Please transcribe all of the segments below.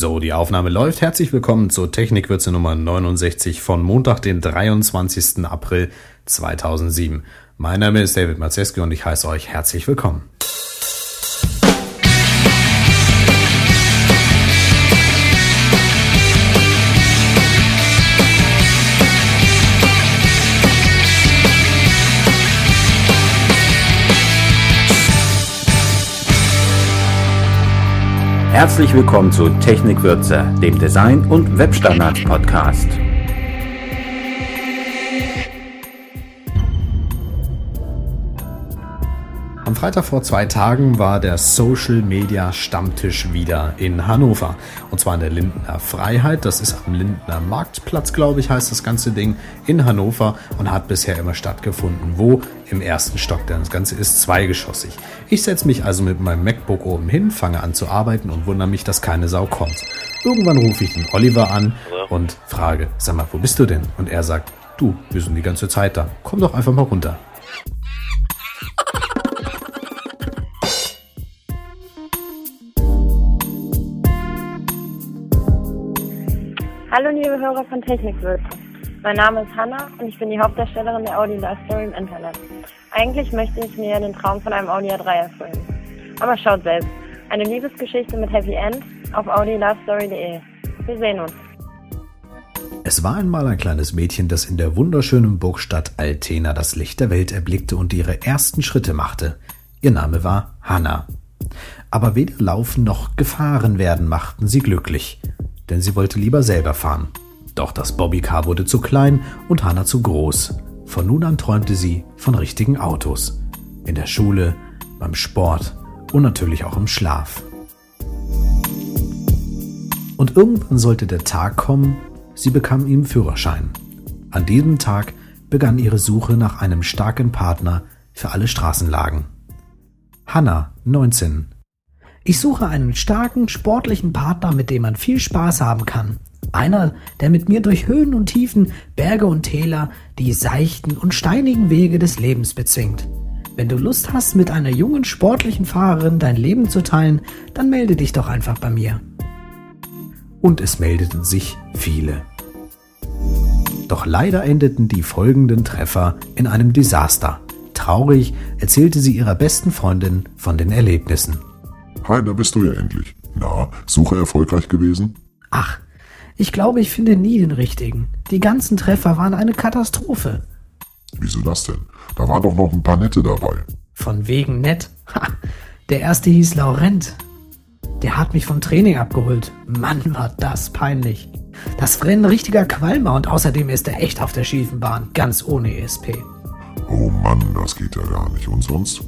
So, die Aufnahme läuft. Herzlich willkommen zur Technikwürze Nummer 69 von Montag, den 23. April 2007. Mein Name ist David Mazeski und ich heiße euch herzlich willkommen. Herzlich willkommen zu Technikwürze, dem Design- und Webstandards-Podcast. Am Freitag vor zwei Tagen war der Social Media Stammtisch wieder in Hannover. Und zwar in der Lindner Freiheit. Das ist am Lindner Marktplatz, glaube ich, heißt das ganze Ding in Hannover und hat bisher immer stattgefunden. Wo? Im ersten Stock, denn das Ganze ist zweigeschossig. Ich setze mich also mit meinem MacBook oben hin, fange an zu arbeiten und wundere mich, dass keine Sau kommt. Irgendwann rufe ich den Oliver an und frage, sag mal, wo bist du denn? Und er sagt, du, wir sind die ganze Zeit da. Komm doch einfach mal runter. Liebe Hörer von Technikwirt. Mein Name ist Hanna und ich bin die Hauptdarstellerin der Audi Life Story im Internet. Eigentlich möchte ich mir den Traum von einem Audi A3 erfüllen. Aber schaut selbst. Eine Liebesgeschichte mit Happy End auf audilifestory.de. Wir sehen uns. Es war einmal ein kleines Mädchen, das in der wunderschönen Burgstadt Altena das Licht der Welt erblickte und ihre ersten Schritte machte. Ihr Name war Hanna. Aber weder Laufen noch Gefahren werden machten sie glücklich denn sie wollte lieber selber fahren. Doch das Bobbycar wurde zu klein und Hannah zu groß. Von nun an träumte sie von richtigen Autos. In der Schule, beim Sport und natürlich auch im Schlaf. Und irgendwann sollte der Tag kommen, sie bekam ihren Führerschein. An diesem Tag begann ihre Suche nach einem starken Partner für alle Straßenlagen. Hannah, 19, ich suche einen starken, sportlichen Partner, mit dem man viel Spaß haben kann. Einer, der mit mir durch Höhen und Tiefen, Berge und Täler, die seichten und steinigen Wege des Lebens bezwingt. Wenn du Lust hast, mit einer jungen, sportlichen Fahrerin dein Leben zu teilen, dann melde dich doch einfach bei mir. Und es meldeten sich viele. Doch leider endeten die folgenden Treffer in einem Desaster. Traurig erzählte sie ihrer besten Freundin von den Erlebnissen. Hi, da bist du ja endlich. Na, Suche erfolgreich gewesen? Ach, ich glaube, ich finde nie den richtigen. Die ganzen Treffer waren eine Katastrophe. Wieso das denn? Da waren doch noch ein paar nette dabei. Von wegen nett? Ha, der erste hieß Laurent. Der hat mich vom Training abgeholt. Mann, war das peinlich. Das Rennen richtiger Qualmer und außerdem ist er echt auf der schiefen Bahn, ganz ohne ESP. Oh Mann, das geht ja gar nicht. Und sonst?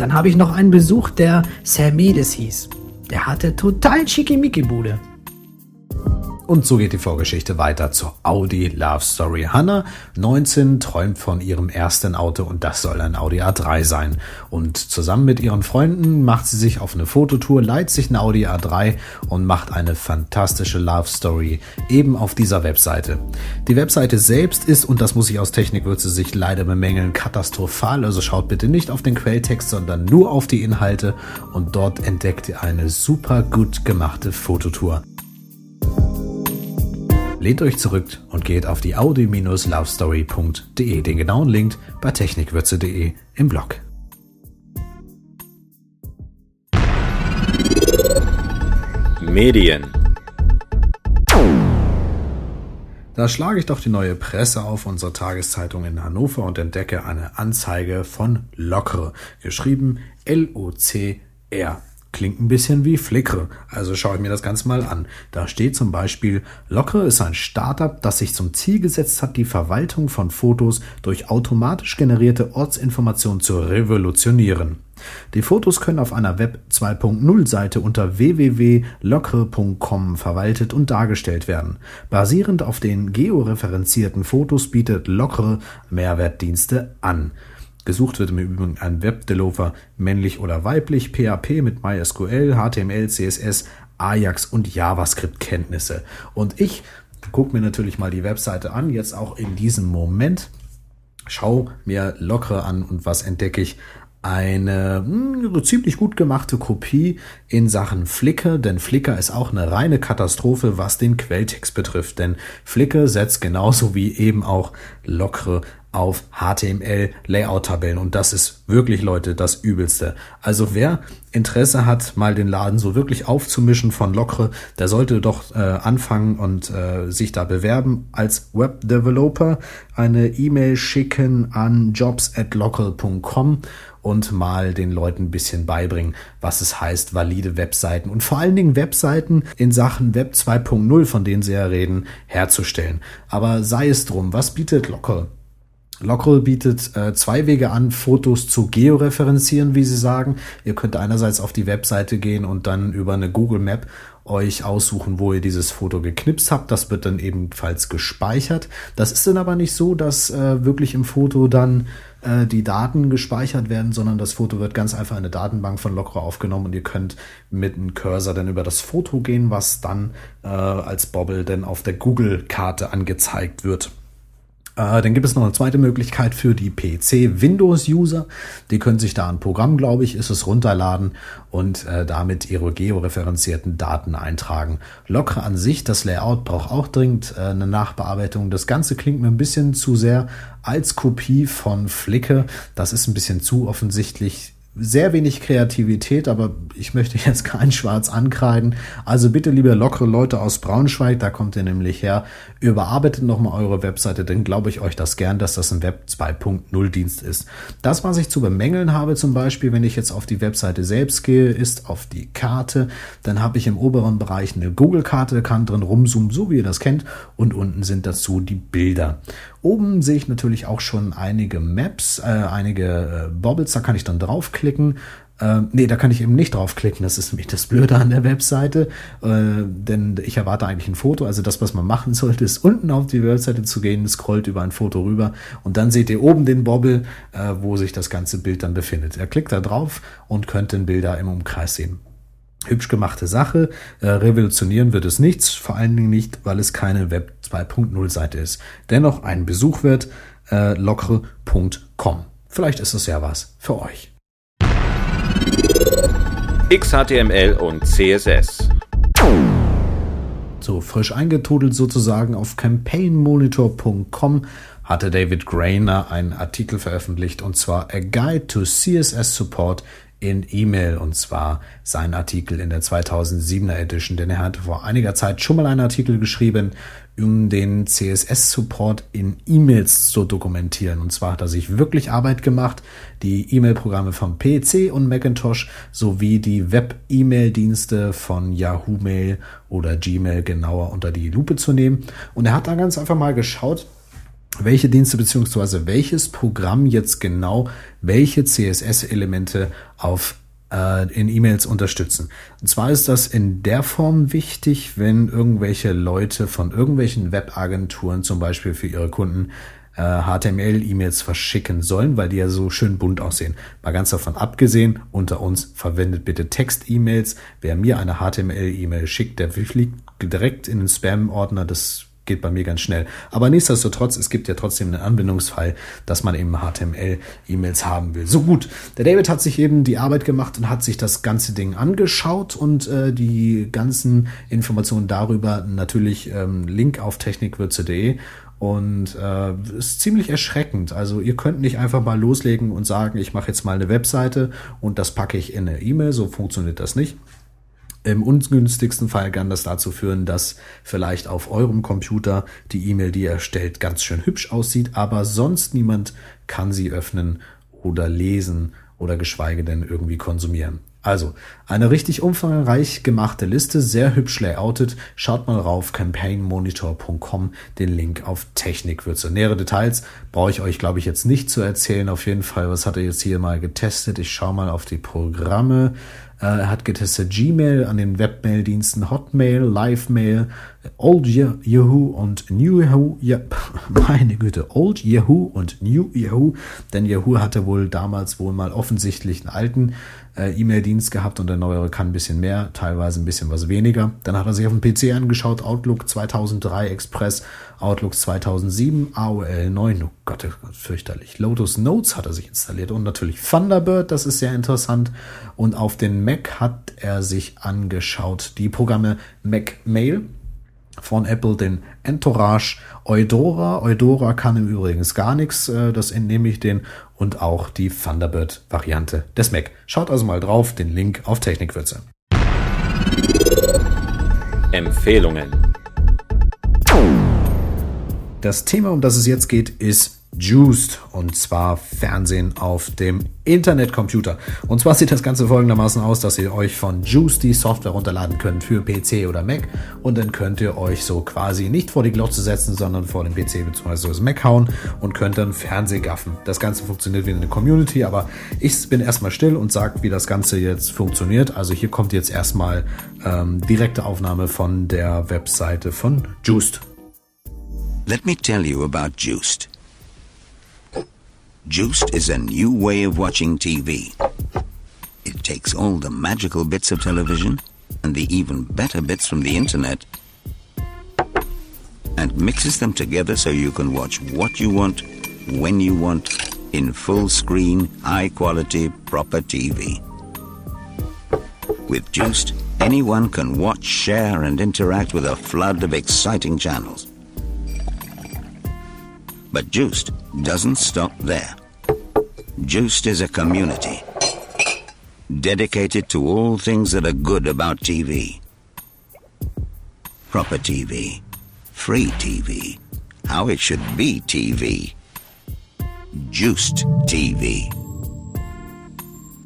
Dann habe ich noch einen Besuch, der Sermedes hieß. Der hatte total schickimicki-Bude. Und so geht die Vorgeschichte weiter zur Audi Love Story. Hannah, 19, träumt von ihrem ersten Auto und das soll ein Audi A3 sein. Und zusammen mit ihren Freunden macht sie sich auf eine Fototour, leiht sich ein Audi A3 und macht eine fantastische Love Story eben auf dieser Webseite. Die Webseite selbst ist, und das muss ich aus Technikwürze sich leider bemängeln, katastrophal. Also schaut bitte nicht auf den Quelltext, sondern nur auf die Inhalte und dort entdeckt ihr eine super gut gemachte Fototour. Lehnt euch zurück und geht auf die audi-lovestory.de, den genauen Link bei technikwürze.de im Blog. Medien Da schlage ich doch die neue Presse auf unserer Tageszeitung in Hannover und entdecke eine Anzeige von Lockre, geschrieben L-O-C-R. Klingt ein bisschen wie Flickr, also schaue ich mir das Ganze mal an. Da steht zum Beispiel, Lockre ist ein Startup, das sich zum Ziel gesetzt hat, die Verwaltung von Fotos durch automatisch generierte Ortsinformationen zu revolutionieren. Die Fotos können auf einer Web 2.0 Seite unter www.lockre.com verwaltet und dargestellt werden. Basierend auf den georeferenzierten Fotos bietet Lockre Mehrwertdienste an. Gesucht wird im Übrigen ein Webdeveloper, männlich oder weiblich, PHP mit MySQL, HTML, CSS, Ajax und JavaScript-Kenntnisse. Und ich gucke mir natürlich mal die Webseite an, jetzt auch in diesem Moment. Schau mir lockere an und was entdecke ich? eine mh, hm, ziemlich gut gemachte Kopie in Sachen Flickr, denn Flickr ist auch eine reine Katastrophe, was den Quelltext betrifft, denn Flickr setzt genauso wie eben auch Lockre auf HTML Layout-Tabellen und das ist wirklich, Leute, das Übelste. Also wer Interesse hat, mal den Laden so wirklich aufzumischen von Lockre, der sollte doch äh, anfangen und äh, sich da bewerben als Web-Developer, eine E-Mail schicken an jobs@lockre.com und mal den Leuten ein bisschen beibringen, was es heißt, valide Webseiten und vor allen Dingen Webseiten in Sachen Web 2.0, von denen sie ja reden, herzustellen. Aber sei es drum, was bietet Locker? Lockroll bietet äh, zwei Wege an, Fotos zu georeferenzieren, wie sie sagen. Ihr könnt einerseits auf die Webseite gehen und dann über eine Google Map euch aussuchen, wo ihr dieses Foto geknipst habt. Das wird dann ebenfalls gespeichert. Das ist dann aber nicht so, dass äh, wirklich im Foto dann äh, die Daten gespeichert werden, sondern das Foto wird ganz einfach in eine Datenbank von Lockro aufgenommen und ihr könnt mit einem Cursor dann über das Foto gehen, was dann äh, als Bobble dann auf der Google-Karte angezeigt wird. Äh, dann gibt es noch eine zweite Möglichkeit für die PC-Windows-User. Die können sich da ein Programm, glaube ich, ist es runterladen und äh, damit ihre georeferenzierten Daten eintragen. Locker an sich, das Layout braucht auch dringend äh, eine Nachbearbeitung. Das Ganze klingt mir ein bisschen zu sehr als Kopie von Flickr. Das ist ein bisschen zu offensichtlich sehr wenig Kreativität, aber ich möchte jetzt kein Schwarz ankreiden. Also bitte, liebe lockere Leute aus Braunschweig, da kommt ihr nämlich her, überarbeitet nochmal eure Webseite, dann glaube ich euch das gern, dass das ein Web 2.0 Dienst ist. Das, was ich zu bemängeln habe, zum Beispiel, wenn ich jetzt auf die Webseite selbst gehe, ist auf die Karte. Dann habe ich im oberen Bereich eine Google-Karte, kann drin rumzoomen, so wie ihr das kennt. Und unten sind dazu die Bilder. Oben sehe ich natürlich auch schon einige Maps, äh, einige äh, Bobbles, da kann ich dann draufklicken. Äh, nee, da kann ich eben nicht draufklicken. Das ist nämlich das Blöde an der Webseite. Äh, denn ich erwarte eigentlich ein Foto. Also das, was man machen sollte, ist unten auf die Webseite zu gehen, scrollt über ein Foto rüber und dann seht ihr oben den Bobble, äh, wo sich das ganze Bild dann befindet. Er klickt da drauf und könnt den Bilder im Umkreis sehen. Hübsch gemachte Sache. Äh, revolutionieren wird es nichts, vor allen Dingen nicht, weil es keine Web 2.0 Seite ist. Dennoch ein Besuch wird äh, lockere.com. Vielleicht ist es ja was für euch. XHTML und CSS. So frisch eingetudelt sozusagen auf campaignmonitor.com hatte David Grainer einen Artikel veröffentlicht und zwar A Guide to CSS Support in E-Mail und zwar sein Artikel in der 2007er Edition, denn er hat vor einiger Zeit schon mal einen Artikel geschrieben, um den CSS-Support in E-Mails zu dokumentieren. Und zwar hat er sich wirklich Arbeit gemacht, die E-Mail-Programme vom PC und Macintosh sowie die Web-E-Mail-Dienste von Yahoo Mail oder Gmail genauer unter die Lupe zu nehmen. Und er hat da ganz einfach mal geschaut, welche Dienste beziehungsweise welches Programm jetzt genau welche CSS-Elemente auf in E-Mails unterstützen. Und zwar ist das in der Form wichtig, wenn irgendwelche Leute von irgendwelchen Webagenturen zum Beispiel für ihre Kunden äh, HTML-E-Mails verschicken sollen, weil die ja so schön bunt aussehen. Mal ganz davon abgesehen, unter uns verwendet bitte Text-E-Mails. Wer mir eine HTML-E-Mail schickt, der fliegt direkt in den Spam-Ordner. Das geht bei mir ganz schnell. Aber nichtsdestotrotz, es gibt ja trotzdem einen Anbindungsfall, dass man eben HTML-E-Mails haben will. So gut, der David hat sich eben die Arbeit gemacht und hat sich das ganze Ding angeschaut und äh, die ganzen Informationen darüber natürlich ähm, Link auf technikwürze.de und äh, ist ziemlich erschreckend. Also ihr könnt nicht einfach mal loslegen und sagen, ich mache jetzt mal eine Webseite und das packe ich in eine E-Mail. So funktioniert das nicht. Im ungünstigsten Fall kann das dazu führen, dass vielleicht auf eurem Computer die E-Mail, die ihr erstellt, ganz schön hübsch aussieht, aber sonst niemand kann sie öffnen oder lesen oder geschweige denn irgendwie konsumieren. Also, eine richtig umfangreich gemachte Liste, sehr hübsch layoutet. Schaut mal rauf, campaignmonitor.com, den Link auf Technikwürze. Nähere Details brauche ich euch, glaube ich, jetzt nicht zu erzählen. Auf jeden Fall, was hat er jetzt hier mal getestet? Ich schaue mal auf die Programme. Äh, er hat getestet Gmail an den Webmail-Diensten Hotmail, Livemail, Old Yahoo und New Yahoo. Ja, meine Güte, Old Yahoo und New Yahoo. Denn Yahoo hatte wohl damals wohl mal offensichtlich einen alten äh, E-Mail-Dienst gehabt und der neuere kann ein bisschen mehr, teilweise ein bisschen was weniger. Dann hat er sich auf dem PC angeschaut, Outlook 2003 Express, Outlook 2007, AOL 9, oh Gott, oh Gott, fürchterlich. Lotus Notes hat er sich installiert und natürlich Thunderbird, das ist sehr interessant. Und auf den Mac hat er sich angeschaut die Programme Mac Mail, von Apple den Entourage Eudora. Eudora kann im Übrigen gar nichts, äh, das entnehme ich den. Und auch die Thunderbird-Variante des Mac. Schaut also mal drauf, den Link auf Technikwürze. Empfehlungen. Das Thema, um das es jetzt geht, ist Juiced und zwar Fernsehen auf dem Internetcomputer. Und zwar sieht das Ganze folgendermaßen aus, dass ihr euch von Juiced die Software runterladen könnt für PC oder Mac und dann könnt ihr euch so quasi nicht vor die Glotze setzen, sondern vor den PC bzw. das Mac hauen und könnt dann Fernseh gaffen. Das Ganze funktioniert wie eine Community, aber ich bin erstmal still und sage, wie das Ganze jetzt funktioniert. Also hier kommt jetzt erstmal ähm, direkte Aufnahme von der Webseite von Juiced. Let me tell you about Juiced. Juiced is a new way of watching TV. It takes all the magical bits of television and the even better bits from the internet and mixes them together so you can watch what you want, when you want, in full screen, high quality, proper TV. With Juiced, anyone can watch, share, and interact with a flood of exciting channels. But Juiced doesn't stop there. Juiced is a community dedicated to all things that are good about TV. Proper TV, free TV, how it should be TV. Juiced TV.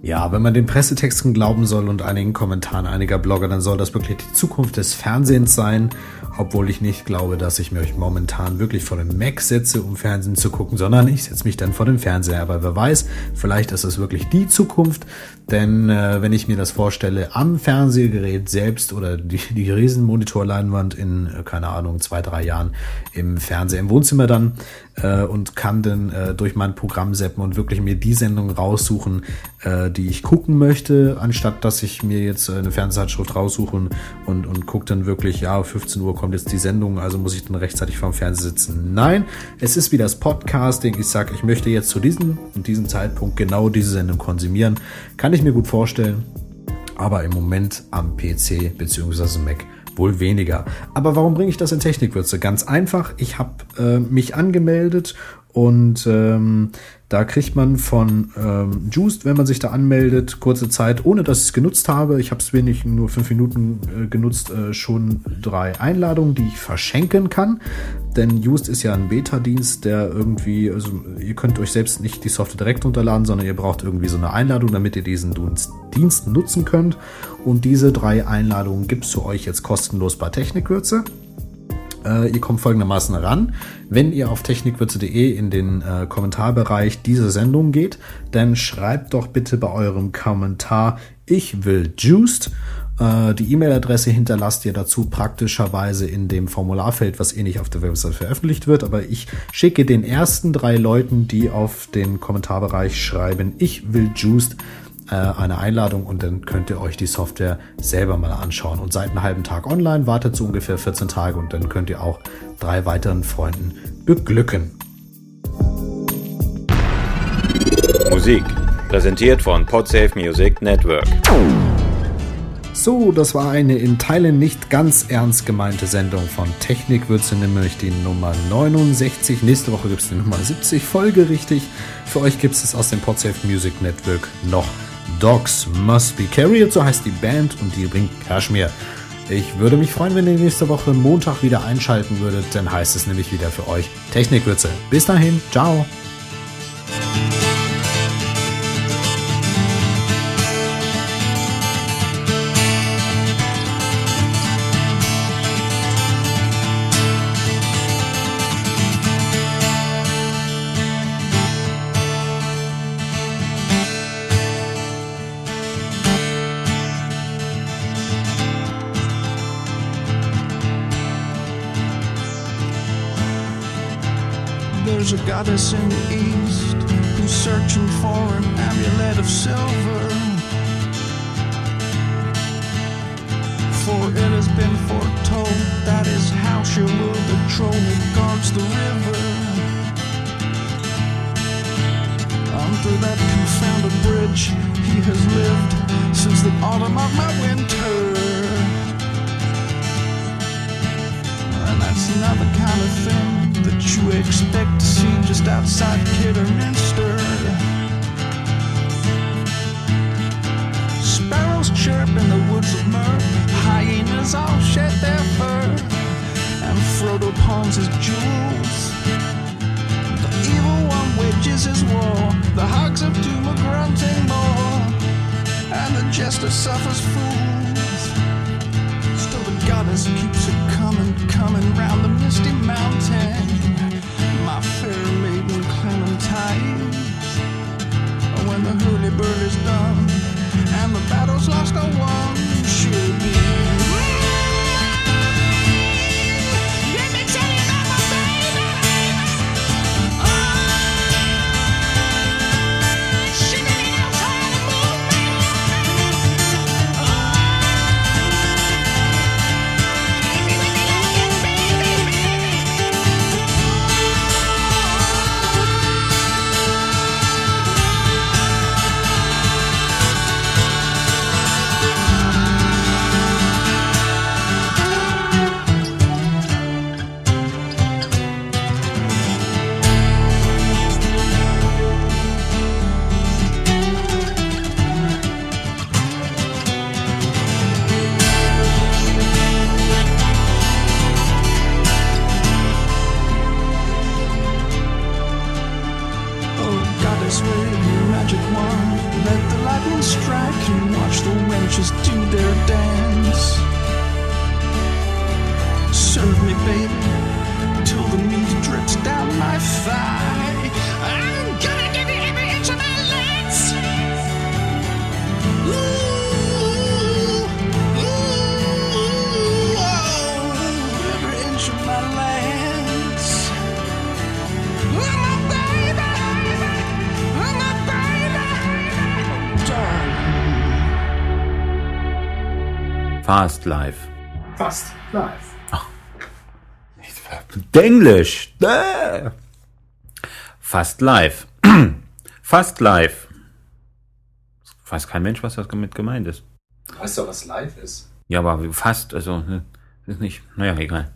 Ja, wenn man den Pressetexten glauben soll und einigen Kommentaren einiger Blogger, dann soll das wirklich die Zukunft des Fernsehens sein obwohl ich nicht glaube, dass ich mich momentan wirklich vor dem Mac setze, um Fernsehen zu gucken, sondern ich setze mich dann vor dem Fernseher. Aber wer weiß, vielleicht ist es wirklich die Zukunft, denn äh, wenn ich mir das vorstelle, am Fernsehgerät selbst oder die, die Riesenmonitorleinwand in, äh, keine Ahnung, zwei, drei Jahren im Fernseher, im Wohnzimmer dann äh, und kann dann äh, durch mein Programm seppen und wirklich mir die Sendung raussuchen, äh, die ich gucken möchte, anstatt dass ich mir jetzt eine Fernsehzeitschrift raussuche und, und gucke dann wirklich, ja, 15 Uhr kommt jetzt die Sendung, also muss ich dann rechtzeitig vorm Fernseher sitzen. Nein, es ist wie das Podcasting. Ich sage, ich möchte jetzt zu diesem und diesem Zeitpunkt genau diese Sendung konsumieren. Kann ich mir gut vorstellen. Aber im Moment am PC bzw. Mac wohl weniger. Aber warum bringe ich das in Technikwürze? Ganz einfach, ich habe äh, mich angemeldet und ähm, da kriegt man von ähm, Juiced, wenn man sich da anmeldet, kurze Zeit, ohne dass ich es genutzt habe, ich habe es wenig, nur fünf Minuten äh, genutzt, äh, schon drei Einladungen, die ich verschenken kann. Denn Juiced ist ja ein Beta-Dienst, der irgendwie, also ihr könnt euch selbst nicht die Software direkt runterladen, sondern ihr braucht irgendwie so eine Einladung, damit ihr diesen Dienst nutzen könnt. Und diese drei Einladungen gibt es für euch jetzt kostenlos bei Technikwürze. Äh, ihr kommt folgendermaßen ran. Wenn ihr auf technikwürze.de in den äh, Kommentarbereich dieser Sendung geht, dann schreibt doch bitte bei eurem Kommentar, ich will Juiced. Äh, die E-Mail-Adresse hinterlasst ihr dazu praktischerweise in dem Formularfeld, was eh nicht auf der Website veröffentlicht wird. Aber ich schicke den ersten drei Leuten, die auf den Kommentarbereich schreiben, ich will Juiced, eine Einladung und dann könnt ihr euch die Software selber mal anschauen. Und seid einen halben Tag online, wartet so ungefähr 14 Tage und dann könnt ihr auch drei weiteren Freunden beglücken. Musik präsentiert von Podsafe Music Network. So, das war eine in Teilen nicht ganz ernst gemeinte Sendung von Technikwürze, nämlich die Nummer 69. Nächste Woche gibt es die Nummer 70, folgerichtig. Für euch gibt es aus dem Podsafe Music Network noch Dogs Must Be Carried, so heißt die Band und die bringt Kashmir. Ich würde mich freuen, wenn ihr nächste Woche Montag wieder einschalten würdet, dann heißt es nämlich wieder für euch Technikwürze. Bis dahin, ciao! there's a goddess in the east who's searching for an amulet of silver. For it has been foretold that is how she will the troll who guards the river. Under that confounded bridge, he has lived since the autumn of my winter. And that's not the kind of thing that you expect to see just outside Kidderminster. Sparrows chirp in the woods of myrrh, hyenas all shed their fur, and Frodo pawns his jewels. The evil one wages his war, the hogs of doom are grunting more, and the jester suffers fools. Still the goddess keeps it coming, coming round the misty mountain. The hurly is done and the battle's lost Fast Life. Fast live. Englisch. Äh. Fast live. Fast live. Weiß kein Mensch, was damit gemeint ist. Weißt du, was live ist? Ja, aber fast, also, ne, ist nicht, naja, egal.